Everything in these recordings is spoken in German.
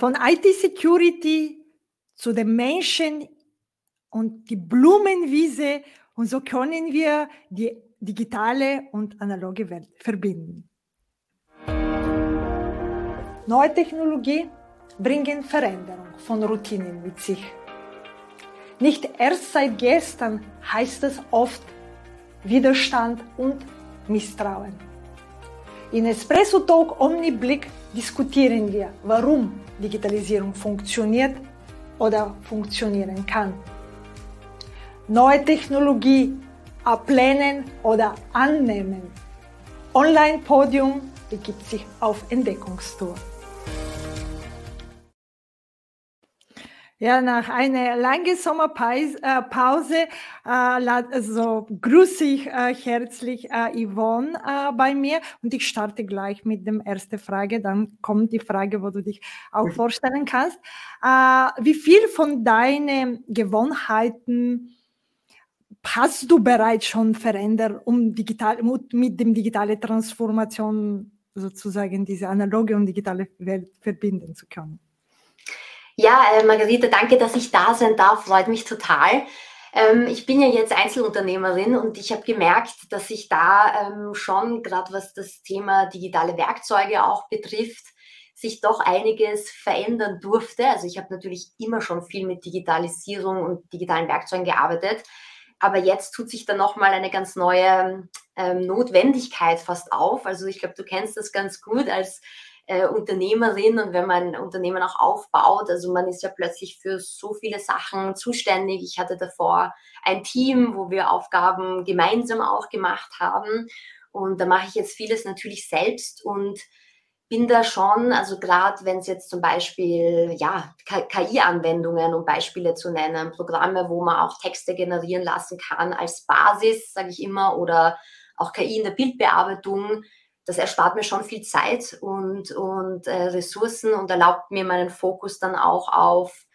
Von IT-Security zu den Menschen und die Blumenwiese und so können wir die digitale und analoge Welt verbinden. Neue Technologie bringen Veränderung von Routinen mit sich. Nicht erst seit gestern heißt es oft Widerstand und Misstrauen. In Espresso Talk Omniblick diskutieren wir, warum Digitalisierung funktioniert oder funktionieren kann. Neue Technologie ablehnen oder annehmen. Online-Podium begibt sich auf Entdeckungstour. Ja, nach einer langen Sommerpause äh, also grüße ich äh, herzlich äh, Yvonne äh, bei mir und ich starte gleich mit der ersten Frage. Dann kommt die Frage, wo du dich auch vorstellen kannst. Äh, wie viel von deinen Gewohnheiten hast du bereits schon verändert, um digital, mit dem digitale Transformation sozusagen diese analoge und digitale Welt verbinden zu können? Ja, äh, Margarete, danke, dass ich da sein darf. Freut mich total. Ähm, ich bin ja jetzt Einzelunternehmerin und ich habe gemerkt, dass ich da ähm, schon, gerade was das Thema digitale Werkzeuge auch betrifft, sich doch einiges verändern durfte. Also ich habe natürlich immer schon viel mit Digitalisierung und digitalen Werkzeugen gearbeitet, aber jetzt tut sich da nochmal eine ganz neue ähm, Notwendigkeit fast auf. Also ich glaube, du kennst das ganz gut als äh, Unternehmerin und wenn man ein Unternehmen auch aufbaut, also man ist ja plötzlich für so viele Sachen zuständig. Ich hatte davor ein Team, wo wir Aufgaben gemeinsam auch gemacht haben und da mache ich jetzt vieles natürlich selbst und bin da schon, also gerade wenn es jetzt zum Beispiel, ja, KI-Anwendungen, um Beispiele zu nennen, Programme, wo man auch Texte generieren lassen kann als Basis, sage ich immer, oder auch KI in der Bildbearbeitung, das erspart mir schon viel Zeit und, und äh, Ressourcen und erlaubt mir meinen Fokus dann auch auf,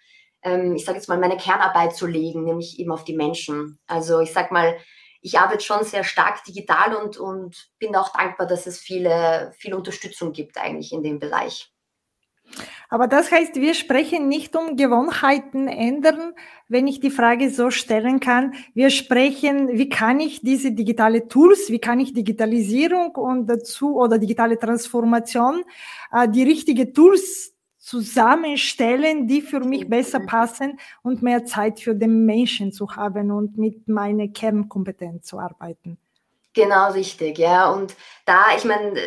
ähm, ich sage jetzt mal, meine Kernarbeit zu legen, nämlich eben auf die Menschen. Also ich sage mal, ich arbeite schon sehr stark digital und, und bin auch dankbar, dass es viele, viel Unterstützung gibt eigentlich in dem Bereich. Aber das heißt, wir sprechen nicht um Gewohnheiten ändern, wenn ich die Frage so stellen kann. Wir sprechen, wie kann ich diese digitale Tools, wie kann ich Digitalisierung und dazu oder digitale Transformation, äh, die richtige Tools zusammenstellen, die für mich besser passen und mehr Zeit für den Menschen zu haben und mit meiner Kernkompetenz zu arbeiten. Genau, richtig, ja. Und da, ich meine,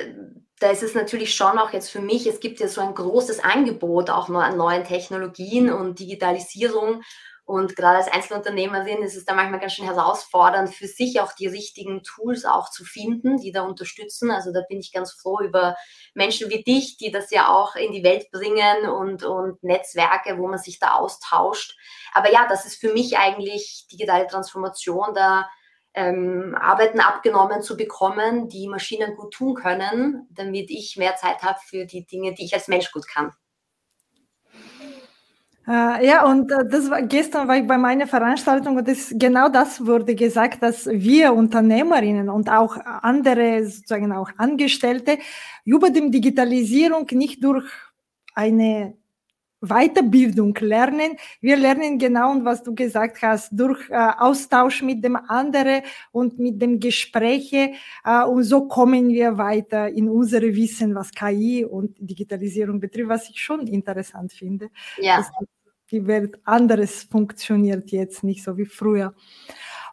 da ist es natürlich schon auch jetzt für mich, es gibt ja so ein großes Angebot auch noch an neuen Technologien und Digitalisierung. Und gerade als Einzelunternehmerin ist es da manchmal ganz schön herausfordernd, für sich auch die richtigen Tools auch zu finden, die da unterstützen. Also da bin ich ganz froh über Menschen wie dich, die das ja auch in die Welt bringen und, und Netzwerke, wo man sich da austauscht. Aber ja, das ist für mich eigentlich digitale Transformation, da ähm, Arbeiten abgenommen zu bekommen, die Maschinen gut tun können, damit ich mehr Zeit habe für die Dinge, die ich als Mensch gut kann. Äh, ja, und äh, das war, gestern war ich bei meiner Veranstaltung und das, genau das wurde gesagt, dass wir Unternehmerinnen und auch andere, sozusagen auch Angestellte, über die Digitalisierung nicht durch eine Weiterbildung lernen. Wir lernen genau, was du gesagt hast, durch äh, Austausch mit dem anderen und mit dem Gespräche. Äh, und so kommen wir weiter in unsere Wissen, was KI und Digitalisierung betrifft, was ich schon interessant finde. Ja die Welt anderes funktioniert jetzt nicht so wie früher.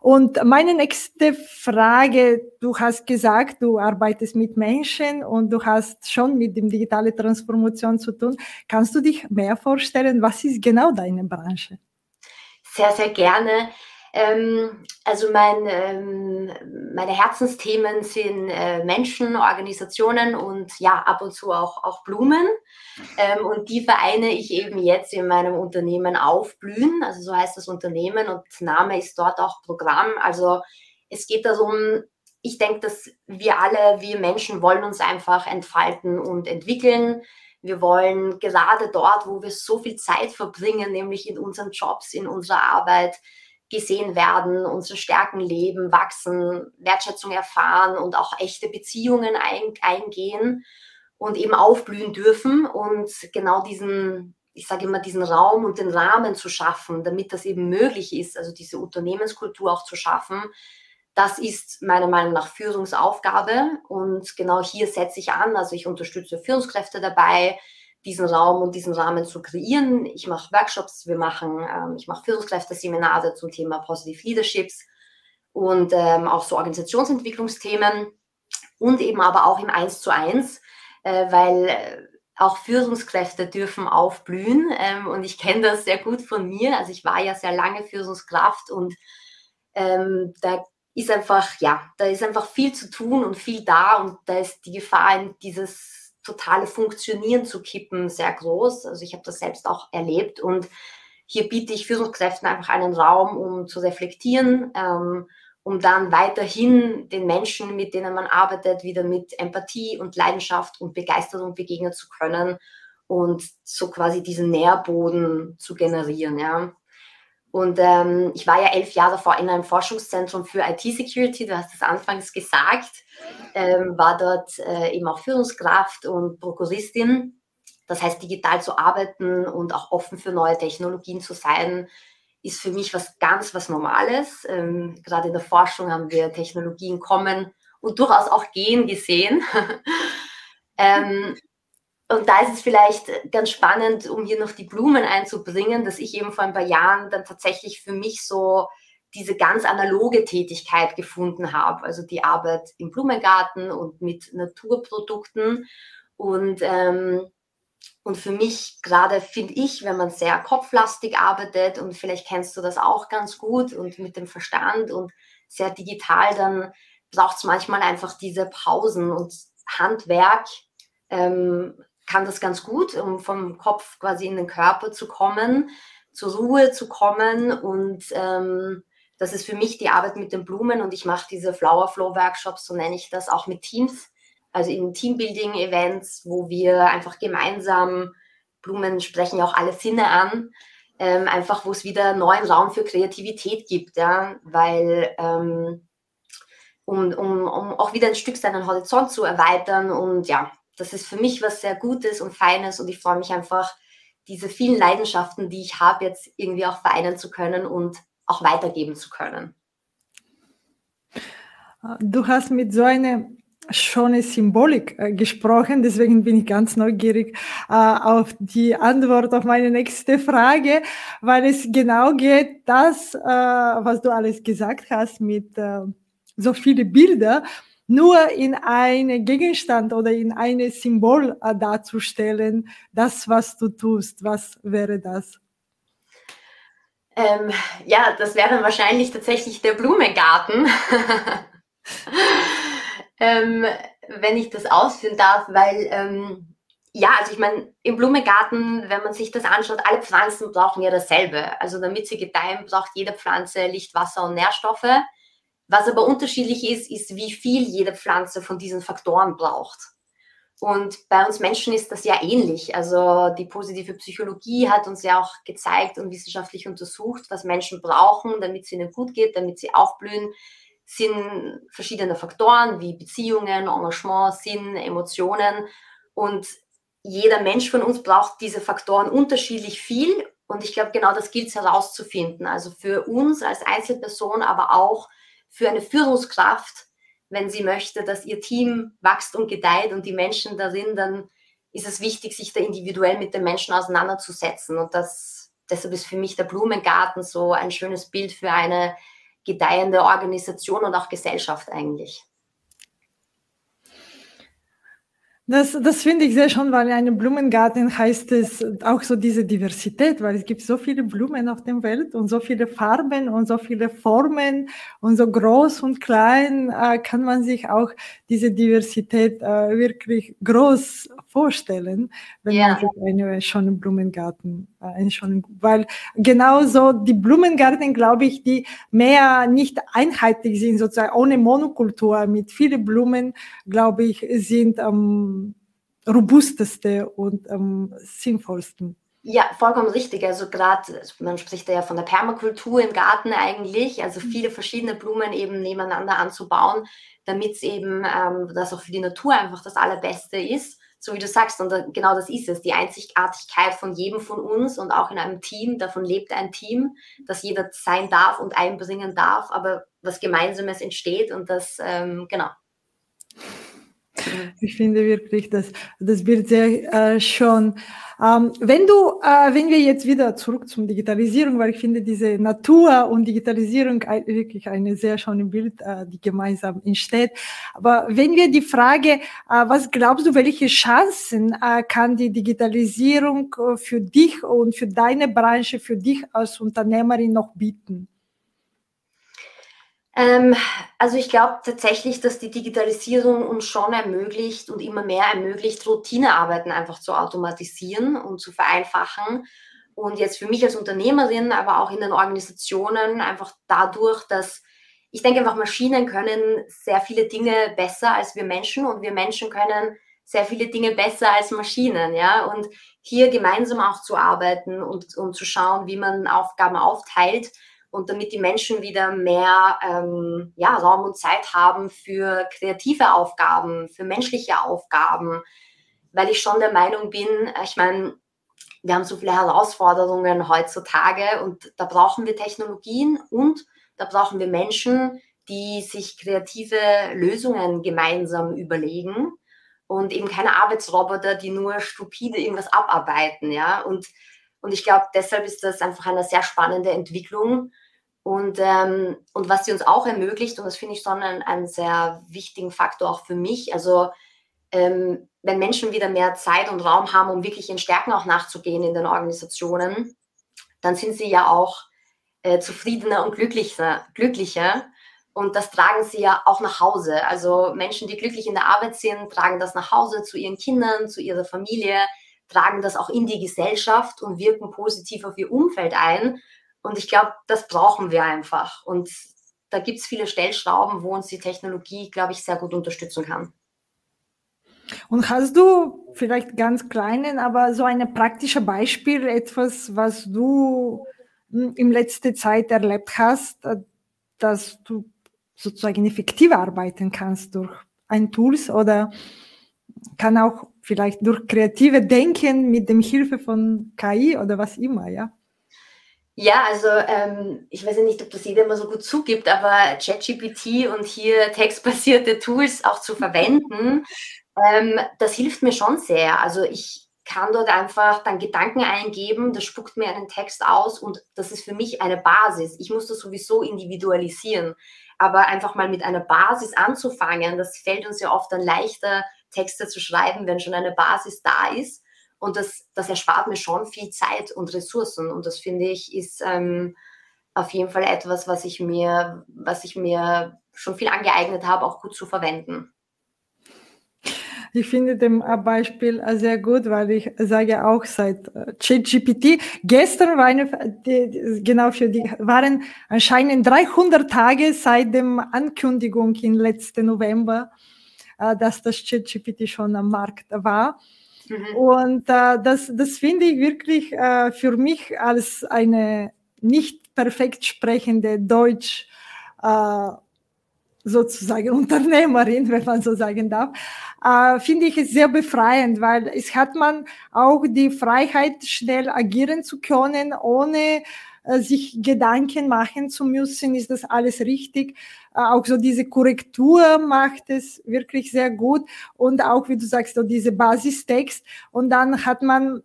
Und meine nächste Frage, du hast gesagt, du arbeitest mit Menschen und du hast schon mit dem digitale Transformation zu tun. Kannst du dich mehr vorstellen, was ist genau deine Branche? Sehr, sehr gerne. Ähm, also mein, ähm, meine Herzensthemen sind äh, Menschen, Organisationen und ja, ab und zu auch, auch Blumen. Ähm, und die vereine ich eben jetzt in meinem Unternehmen Aufblühen. Also so heißt das Unternehmen und Name ist dort auch Programm. Also es geht darum, ich denke, dass wir alle, wir Menschen wollen uns einfach entfalten und entwickeln. Wir wollen gerade dort, wo wir so viel Zeit verbringen, nämlich in unseren Jobs, in unserer Arbeit, gesehen werden, unsere Stärken leben, wachsen, Wertschätzung erfahren und auch echte Beziehungen ein, eingehen. und eben aufblühen dürfen und genau diesen, ich sage immer, diesen Raum und den Rahmen zu schaffen, damit das eben möglich ist, also diese Unternehmenskultur auch zu schaffen, das ist meiner Meinung nach Führungsaufgabe und genau hier setze ich an. Also ich unterstütze Führungskräfte dabei, diesen Raum und diesen Rahmen zu kreieren. Ich mache Workshops, wir machen, ähm, ich mache Führungskräfte-Seminare zum Thema Positive Leaderships und ähm, auch so Organisationsentwicklungsthemen und eben aber auch im Eins zu eins, äh, weil äh, auch Führungskräfte dürfen aufblühen ähm, und ich kenne das sehr gut von mir. Also ich war ja sehr lange Führungskraft und ähm, da ist einfach, ja, da ist einfach viel zu tun und viel da und da ist die Gefahr, in dieses totale Funktionieren zu kippen, sehr groß. Also ich habe das selbst auch erlebt und hier biete ich Führungskräften einfach einen Raum, um zu reflektieren, ähm, um dann weiterhin den Menschen, mit denen man arbeitet, wieder mit Empathie und Leidenschaft und Begeisterung begegnen zu können und so quasi diesen Nährboden zu generieren. Ja. Und ähm, ich war ja elf Jahre davor in einem Forschungszentrum für IT-Security, du hast es anfangs gesagt, ähm, war dort äh, eben auch Führungskraft und Prokuristin. Das heißt, digital zu arbeiten und auch offen für neue Technologien zu sein, ist für mich was ganz was Normales. Ähm, gerade in der Forschung haben wir Technologien kommen und durchaus auch gehen gesehen. ähm, und da ist es vielleicht ganz spannend, um hier noch die Blumen einzubringen, dass ich eben vor ein paar Jahren dann tatsächlich für mich so diese ganz analoge Tätigkeit gefunden habe. Also die Arbeit im Blumengarten und mit Naturprodukten. Und, ähm, und für mich gerade finde ich, wenn man sehr kopflastig arbeitet und vielleicht kennst du das auch ganz gut und mit dem Verstand und sehr digital, dann braucht es manchmal einfach diese Pausen und Handwerk ähm, kann das ganz gut, um vom Kopf quasi in den Körper zu kommen, zur Ruhe zu kommen. Und ähm, das ist für mich die Arbeit mit den Blumen und ich mache diese Flower Flow Workshops, so nenne ich das, auch mit Teams, also in Teambuilding-Events, wo wir einfach gemeinsam, Blumen sprechen ja auch alle Sinne an, ähm, einfach wo es wieder neuen Raum für Kreativität gibt, ja, weil ähm, um, um, um auch wieder ein Stück seinen Horizont zu erweitern und ja, das ist für mich was sehr Gutes und Feines und ich freue mich einfach, diese vielen Leidenschaften, die ich habe, jetzt irgendwie auch vereinen zu können und auch weitergeben zu können. Du hast mit so einer schönen Symbolik äh, gesprochen, deswegen bin ich ganz neugierig äh, auf die Antwort auf meine nächste Frage, weil es genau geht, das, äh, was du alles gesagt hast mit äh, so viele Bilder nur in einen Gegenstand oder in ein Symbol äh, darzustellen, das, was du tust. Was wäre das? Ähm, ja, das wäre wahrscheinlich tatsächlich der Blumengarten. ähm, wenn ich das ausführen darf, weil ähm, ja, also ich meine, im Blumengarten, wenn man sich das anschaut, alle Pflanzen brauchen ja dasselbe. Also damit sie gedeihen, braucht jede Pflanze Licht, Wasser und Nährstoffe. Was aber unterschiedlich ist, ist, wie viel jede Pflanze von diesen Faktoren braucht. Und bei uns Menschen ist das ja ähnlich. Also die positive Psychologie hat uns ja auch gezeigt und wissenschaftlich untersucht, was Menschen brauchen, damit es ihnen gut geht, damit sie aufblühen, sind verschiedene Faktoren wie Beziehungen, Engagement, Sinn, Emotionen. Und jeder Mensch von uns braucht diese Faktoren unterschiedlich viel. Und ich glaube, genau das gilt es herauszufinden. Also für uns als Einzelperson, aber auch eine Führungskraft, wenn sie möchte, dass ihr Team wächst und gedeiht und die Menschen darin, dann ist es wichtig, sich da individuell mit den Menschen auseinanderzusetzen. Und das, deshalb ist für mich der Blumengarten so ein schönes Bild für eine gedeihende Organisation und auch Gesellschaft eigentlich. Das, das finde ich sehr schön, weil in einem Blumengarten heißt es auch so diese Diversität, weil es gibt so viele Blumen auf der Welt und so viele Farben und so viele Formen und so groß und klein äh, kann man sich auch diese Diversität äh, wirklich groß vorstellen, wenn ja. man sich einen schönen Blumengarten, äh, einen schönen, weil genauso die Blumengarten, glaube ich, die mehr nicht einheitlich sind, sozusagen ohne Monokultur mit vielen Blumen, glaube ich, sind am robusteste und am sinnvollsten. Ja, vollkommen richtig. Also gerade, man spricht ja von der Permakultur im Garten eigentlich, also mhm. viele verschiedene Blumen eben nebeneinander anzubauen, damit es eben ähm, das auch für die Natur einfach das Allerbeste ist so wie du sagst, und genau das ist es, die Einzigartigkeit von jedem von uns und auch in einem Team, davon lebt ein Team, dass jeder sein darf und einbringen darf, aber was Gemeinsames entsteht und das, ähm, genau. Ich finde wirklich, dass das Bild sehr äh, schön. Ähm, wenn du, äh, wenn wir jetzt wieder zurück zum Digitalisierung, weil ich finde diese Natur und Digitalisierung wirklich eine sehr schöne Bild, äh, die gemeinsam entsteht. Aber wenn wir die Frage, äh, was glaubst du, welche Chancen äh, kann die Digitalisierung äh, für dich und für deine Branche, für dich als Unternehmerin noch bieten? Ähm, also ich glaube tatsächlich, dass die Digitalisierung uns schon ermöglicht und immer mehr ermöglicht, Routinearbeiten einfach zu automatisieren und zu vereinfachen. Und jetzt für mich als Unternehmerin, aber auch in den Organisationen einfach dadurch, dass ich denke einfach, Maschinen können sehr viele Dinge besser als wir Menschen und wir Menschen können sehr viele Dinge besser als Maschinen, ja. Und hier gemeinsam auch zu arbeiten und, und zu schauen, wie man Aufgaben aufteilt, und damit die Menschen wieder mehr ähm, ja, Raum und Zeit haben für kreative Aufgaben, für menschliche Aufgaben, weil ich schon der Meinung bin, ich meine, wir haben so viele Herausforderungen heutzutage und da brauchen wir Technologien und da brauchen wir Menschen, die sich kreative Lösungen gemeinsam überlegen und eben keine Arbeitsroboter, die nur stupide irgendwas abarbeiten, ja. Und, und ich glaube, deshalb ist das einfach eine sehr spannende Entwicklung, und, ähm, und was sie uns auch ermöglicht, und das finde ich schon einen, einen, sehr wichtigen Faktor auch für mich, also ähm, wenn Menschen wieder mehr Zeit und Raum haben, um wirklich ihren Stärken auch nachzugehen in den Organisationen, dann sind sie ja auch äh, zufriedener und glücklicher, glücklicher. Und das tragen sie ja auch nach Hause. Also Menschen, die glücklich in der Arbeit sind, tragen das nach Hause zu ihren Kindern, zu ihrer Familie, tragen das auch in die Gesellschaft und wirken positiv auf ihr Umfeld ein. Und ich glaube, das brauchen wir einfach. Und da gibt es viele Stellschrauben, wo uns die Technologie, glaube ich, sehr gut unterstützen kann. Und hast du vielleicht ganz kleinen, aber so ein praktisches Beispiel, etwas, was du hm, in letzter Zeit erlebt hast, äh, dass du sozusagen effektiver arbeiten kannst durch ein Tools oder kann auch vielleicht durch kreative Denken mit dem Hilfe von KI oder was immer, ja? Ja, also ähm, ich weiß ja nicht, ob das jeder immer so gut zugibt, aber ChatGPT und hier textbasierte Tools auch zu verwenden, ähm, das hilft mir schon sehr. Also ich kann dort einfach dann Gedanken eingeben, das spuckt mir einen Text aus und das ist für mich eine Basis. Ich muss das sowieso individualisieren, aber einfach mal mit einer Basis anzufangen, das fällt uns ja oft dann leichter, Texte zu schreiben, wenn schon eine Basis da ist. Und das, das erspart mir schon viel Zeit und Ressourcen. Und das finde ich ist ähm, auf jeden Fall etwas, was ich mir, was ich mir schon viel angeeignet habe, auch gut zu verwenden. Ich finde dem Beispiel sehr gut, weil ich sage auch seit äh, ChatGPT, gestern war eine, die, genau für die, waren anscheinend 300 Tage seit dem Ankündigung im letzten November, äh, dass das ChatGPT schon am Markt war. Mhm. Und äh, das, das finde ich wirklich äh, für mich als eine nicht perfekt sprechende Deutsch äh, sozusagen Unternehmerin, wenn man so sagen darf, äh, finde ich es sehr befreiend, weil es hat man auch die Freiheit, schnell agieren zu können, ohne äh, sich Gedanken machen zu müssen, ist das alles richtig. Äh, auch so diese Korrektur macht es wirklich sehr gut. Und auch, wie du sagst, so diese Basistext. Und dann hat man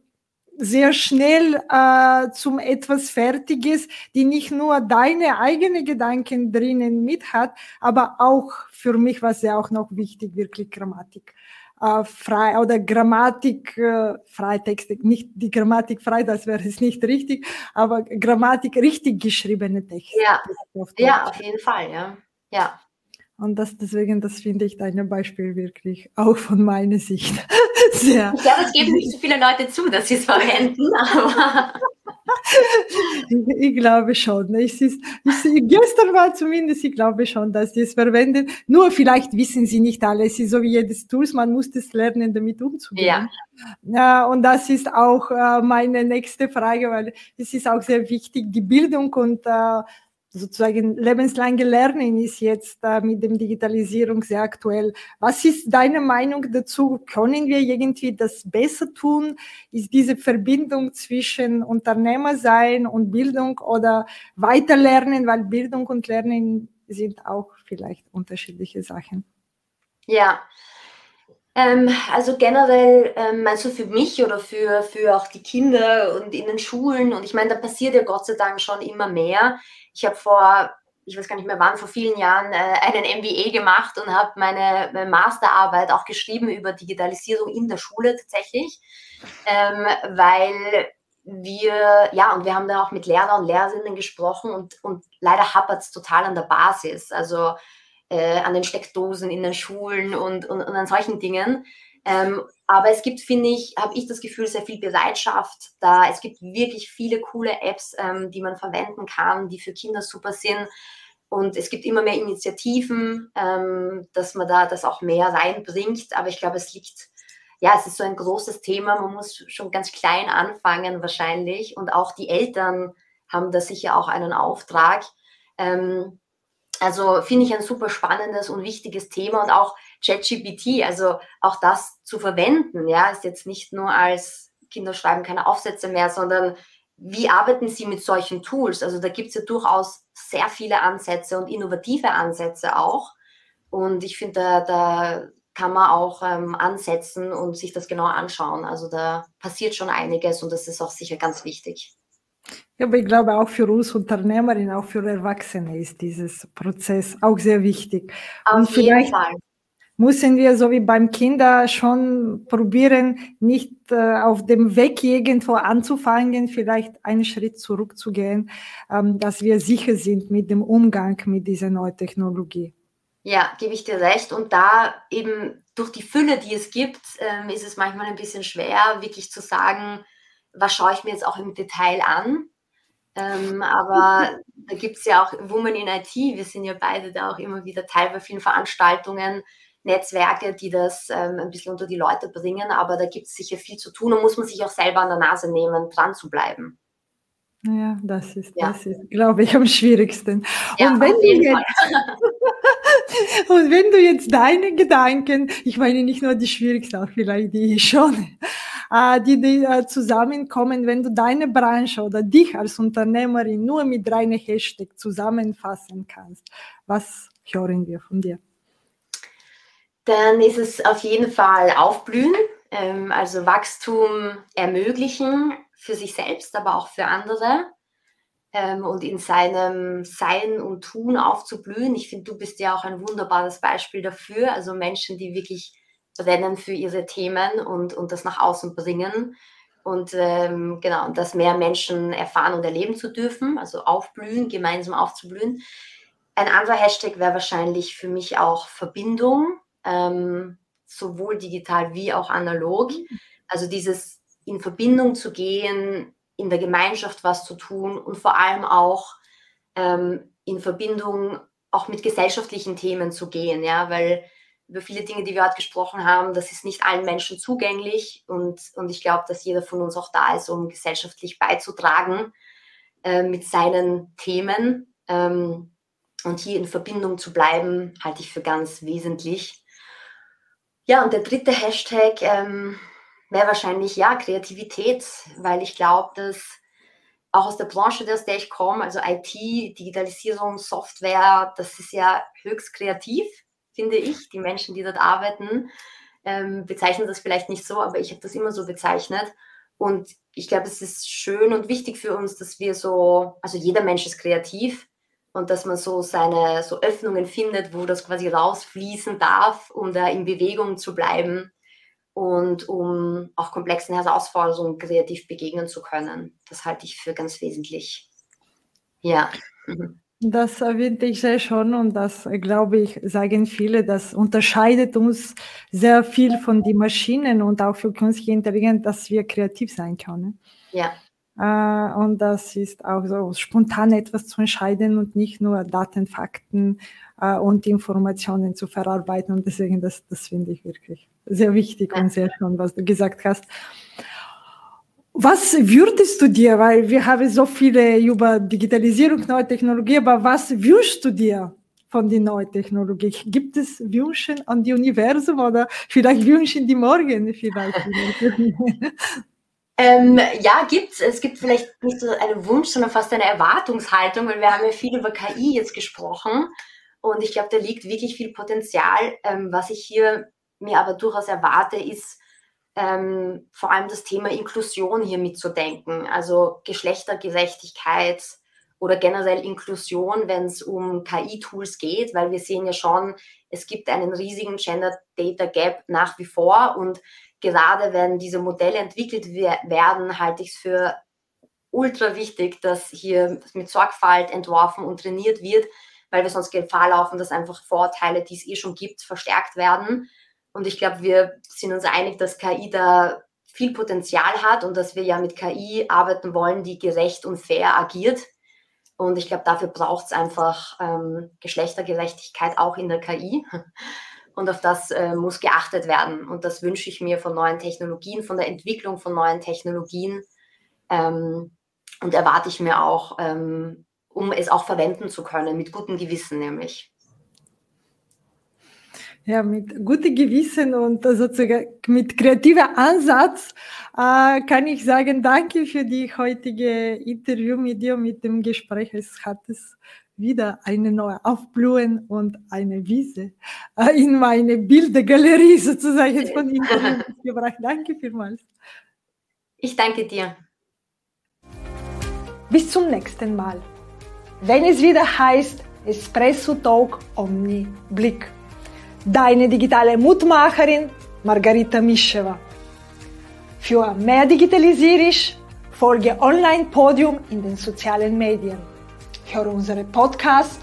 sehr schnell äh, zum etwas Fertiges, die nicht nur deine eigenen Gedanken drinnen mit hat, aber auch für mich war es ja auch noch wichtig, wirklich Grammatik äh, frei oder Grammatik äh, Freitexte, nicht die Grammatik frei, das wäre es nicht richtig, aber Grammatik richtig geschriebene Texte. Ja, auf, ja, auf jeden Fall, ja. Ja. Und das, deswegen, das finde ich dein Beispiel wirklich auch von meiner Sicht sehr. Ich glaube, es geben nicht so viele Leute zu, dass sie es verwenden, aber. ich, glaube schon. Ich, ist, ich, gestern war zumindest, ich glaube schon, dass sie es verwenden. Nur vielleicht wissen sie nicht alles. Es ist so wie jedes Tool, man muss es lernen, damit umzugehen. Ja. ja und das ist auch äh, meine nächste Frage, weil es ist auch sehr wichtig, die Bildung und äh, sozusagen lebenslange Lernen ist jetzt äh, mit dem Digitalisierung sehr aktuell. Was ist deine Meinung dazu? Können wir irgendwie das besser tun? Ist diese Verbindung zwischen Unternehmer sein und Bildung oder weiterlernen, weil Bildung und Lernen sind auch vielleicht unterschiedliche Sachen? Ja, ähm, also generell, ähm, also für mich oder für, für auch die Kinder und in den Schulen, und ich meine, da passiert ja Gott sei Dank schon immer mehr. Ich habe vor, ich weiß gar nicht mehr wann, vor vielen Jahren äh, einen MBA gemacht und habe meine, meine, Masterarbeit auch geschrieben über Digitalisierung in der Schule tatsächlich, ähm, weil wir, ja, und wir haben da auch mit Lehrern und Lehrerinnen gesprochen und, und leider hapert es total an der Basis. Also äh, an den Steckdosen in den Schulen und, und, und an solchen Dingen. Ähm, aber es gibt, finde ich, habe ich das Gefühl, sehr viel Bereitschaft da. Es gibt wirklich viele coole Apps, ähm, die man verwenden kann, die für Kinder super sind. Und es gibt immer mehr Initiativen, ähm, dass man da das auch mehr reinbringt. Aber ich glaube, es liegt, ja, es ist so ein großes Thema. Man muss schon ganz klein anfangen wahrscheinlich. Und auch die Eltern haben da sicher auch einen Auftrag. Ähm, also finde ich ein super spannendes und wichtiges Thema und auch ChatGPT, also auch das zu verwenden, ja, ist jetzt nicht nur als Kinder schreiben keine Aufsätze mehr, sondern wie arbeiten sie mit solchen Tools? Also da gibt es ja durchaus sehr viele Ansätze und innovative Ansätze auch. Und ich finde, da, da kann man auch ähm, ansetzen und sich das genau anschauen. Also da passiert schon einiges und das ist auch sicher ganz wichtig. Ja, aber ich glaube auch für uns Unternehmerinnen, auch für Erwachsene ist dieses Prozess auch sehr wichtig. Auf Und vielleicht Fall. müssen wir so wie beim Kinder schon probieren, nicht äh, auf dem Weg irgendwo anzufangen, vielleicht einen Schritt zurückzugehen, ähm, dass wir sicher sind mit dem Umgang mit dieser neuen Technologie. Ja, gebe ich dir recht. Und da eben durch die Fülle, die es gibt, ähm, ist es manchmal ein bisschen schwer, wirklich zu sagen, was schaue ich mir jetzt auch im Detail an. Ähm, aber da gibt es ja auch Women in IT. Wir sind ja beide da auch immer wieder Teil bei vielen Veranstaltungen, Netzwerke, die das ähm, ein bisschen unter die Leute bringen. Aber da gibt es sicher viel zu tun und muss man sich auch selber an der Nase nehmen, dran zu bleiben. Ja, das ist, ja. das ist, glaube ich, am schwierigsten. Ja, und, wenn du jetzt, und wenn du jetzt deine Gedanken, ich meine nicht nur die schwierigsten, auch vielleicht die schon, die, die äh, zusammenkommen, wenn du deine Branche oder dich als Unternehmerin nur mit drei Hashtag zusammenfassen kannst. Was hören wir von dir? Dann ist es auf jeden Fall aufblühen, ähm, also Wachstum ermöglichen für sich selbst, aber auch für andere ähm, und in seinem Sein und Tun aufzublühen. Ich finde, du bist ja auch ein wunderbares Beispiel dafür. Also Menschen, die wirklich brennen für ihre Themen und, und das nach außen bringen. Und ähm, genau, das mehr Menschen erfahren und erleben zu dürfen, also aufblühen, gemeinsam aufzublühen. Ein anderer Hashtag wäre wahrscheinlich für mich auch Verbindung, ähm, sowohl digital wie auch analog. Mhm. Also dieses in Verbindung zu gehen, in der Gemeinschaft was zu tun und vor allem auch ähm, in Verbindung auch mit gesellschaftlichen Themen zu gehen, ja, weil über viele Dinge, die wir heute gesprochen haben, das ist nicht allen Menschen zugänglich und, und ich glaube, dass jeder von uns auch da ist, um gesellschaftlich beizutragen äh, mit seinen Themen ähm, und hier in Verbindung zu bleiben, halte ich für ganz wesentlich. Ja, und der dritte Hashtag ähm, wäre wahrscheinlich ja Kreativität, weil ich glaube, dass auch aus der Branche, aus der ich komme, also IT, Digitalisierung, Software, das ist ja höchst kreativ finde ich. Die Menschen, die dort arbeiten, ähm, bezeichnen das vielleicht nicht so, aber ich habe das immer so bezeichnet. Und ich glaube, es ist schön und wichtig für uns, dass wir so, also jeder Mensch ist kreativ und dass man so seine so Öffnungen findet, wo das quasi rausfließen darf, um da in Bewegung zu bleiben und um auch komplexen Herausforderungen kreativ begegnen zu können. Das halte ich für ganz wesentlich. Ja. Mhm. Das finde ich sehr schon und das, glaube ich, sagen viele, das unterscheidet uns sehr viel von den Maschinen und auch für künstliche Intelligenz, dass wir kreativ sein können. Ja. Äh, und das ist auch so spontan etwas zu entscheiden und nicht nur Daten, Fakten äh, und Informationen zu verarbeiten. Und deswegen, das, das finde ich wirklich sehr wichtig ja. und sehr schön, was du gesagt hast. Was würdest du dir, weil wir haben so viele über Digitalisierung, neue Technologie, aber was wünschst du dir von der neuen Technologie? Gibt es Wünsche an die Universum oder vielleicht Wünsche die Morgen vielleicht? ähm, ja, gibt's. Es gibt vielleicht nicht so einen Wunsch, sondern fast eine Erwartungshaltung, weil wir haben ja viel über KI jetzt gesprochen und ich glaube, da liegt wirklich viel Potenzial. Ähm, was ich hier mir aber durchaus erwarte, ist ähm, vor allem das Thema Inklusion hier mitzudenken, also Geschlechtergerechtigkeit oder generell Inklusion, wenn es um KI-Tools geht, weil wir sehen ja schon, es gibt einen riesigen Gender Data Gap nach wie vor und gerade wenn diese Modelle entwickelt werden, halte ich es für ultra wichtig, dass hier mit Sorgfalt entworfen und trainiert wird, weil wir sonst Gefahr laufen, dass einfach Vorteile, die es eh schon gibt, verstärkt werden und ich glaube, wir sind uns einig, dass KI da viel Potenzial hat und dass wir ja mit KI arbeiten wollen, die gerecht und fair agiert. Und ich glaube, dafür braucht es einfach ähm, Geschlechtergerechtigkeit auch in der KI. Und auf das äh, muss geachtet werden. Und das wünsche ich mir von neuen Technologien, von der Entwicklung von neuen Technologien. Ähm, und erwarte ich mir auch, ähm, um es auch verwenden zu können, mit gutem Gewissen nämlich. Ja, mit gutem Gewissen und sozusagen mit kreativer Ansatz äh, kann ich sagen, danke für die heutige Interview mit dir, mit dem Gespräch. Es hat es wieder eine neue Aufblühen und eine Wiese äh, in meine Bildergalerie sozusagen von Interviews gebracht. Danke vielmals. Ich danke dir. Bis zum nächsten Mal. Wenn es wieder heißt Espresso Talk Omni Blick deine digitale Mutmacherin Margarita Mischewa. Für mehr Digitalisierung folge Online Podium in den sozialen Medien. Hör unsere Podcast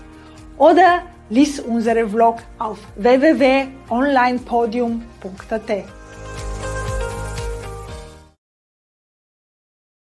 oder lies unsere Vlog auf www.onlinepodium.at.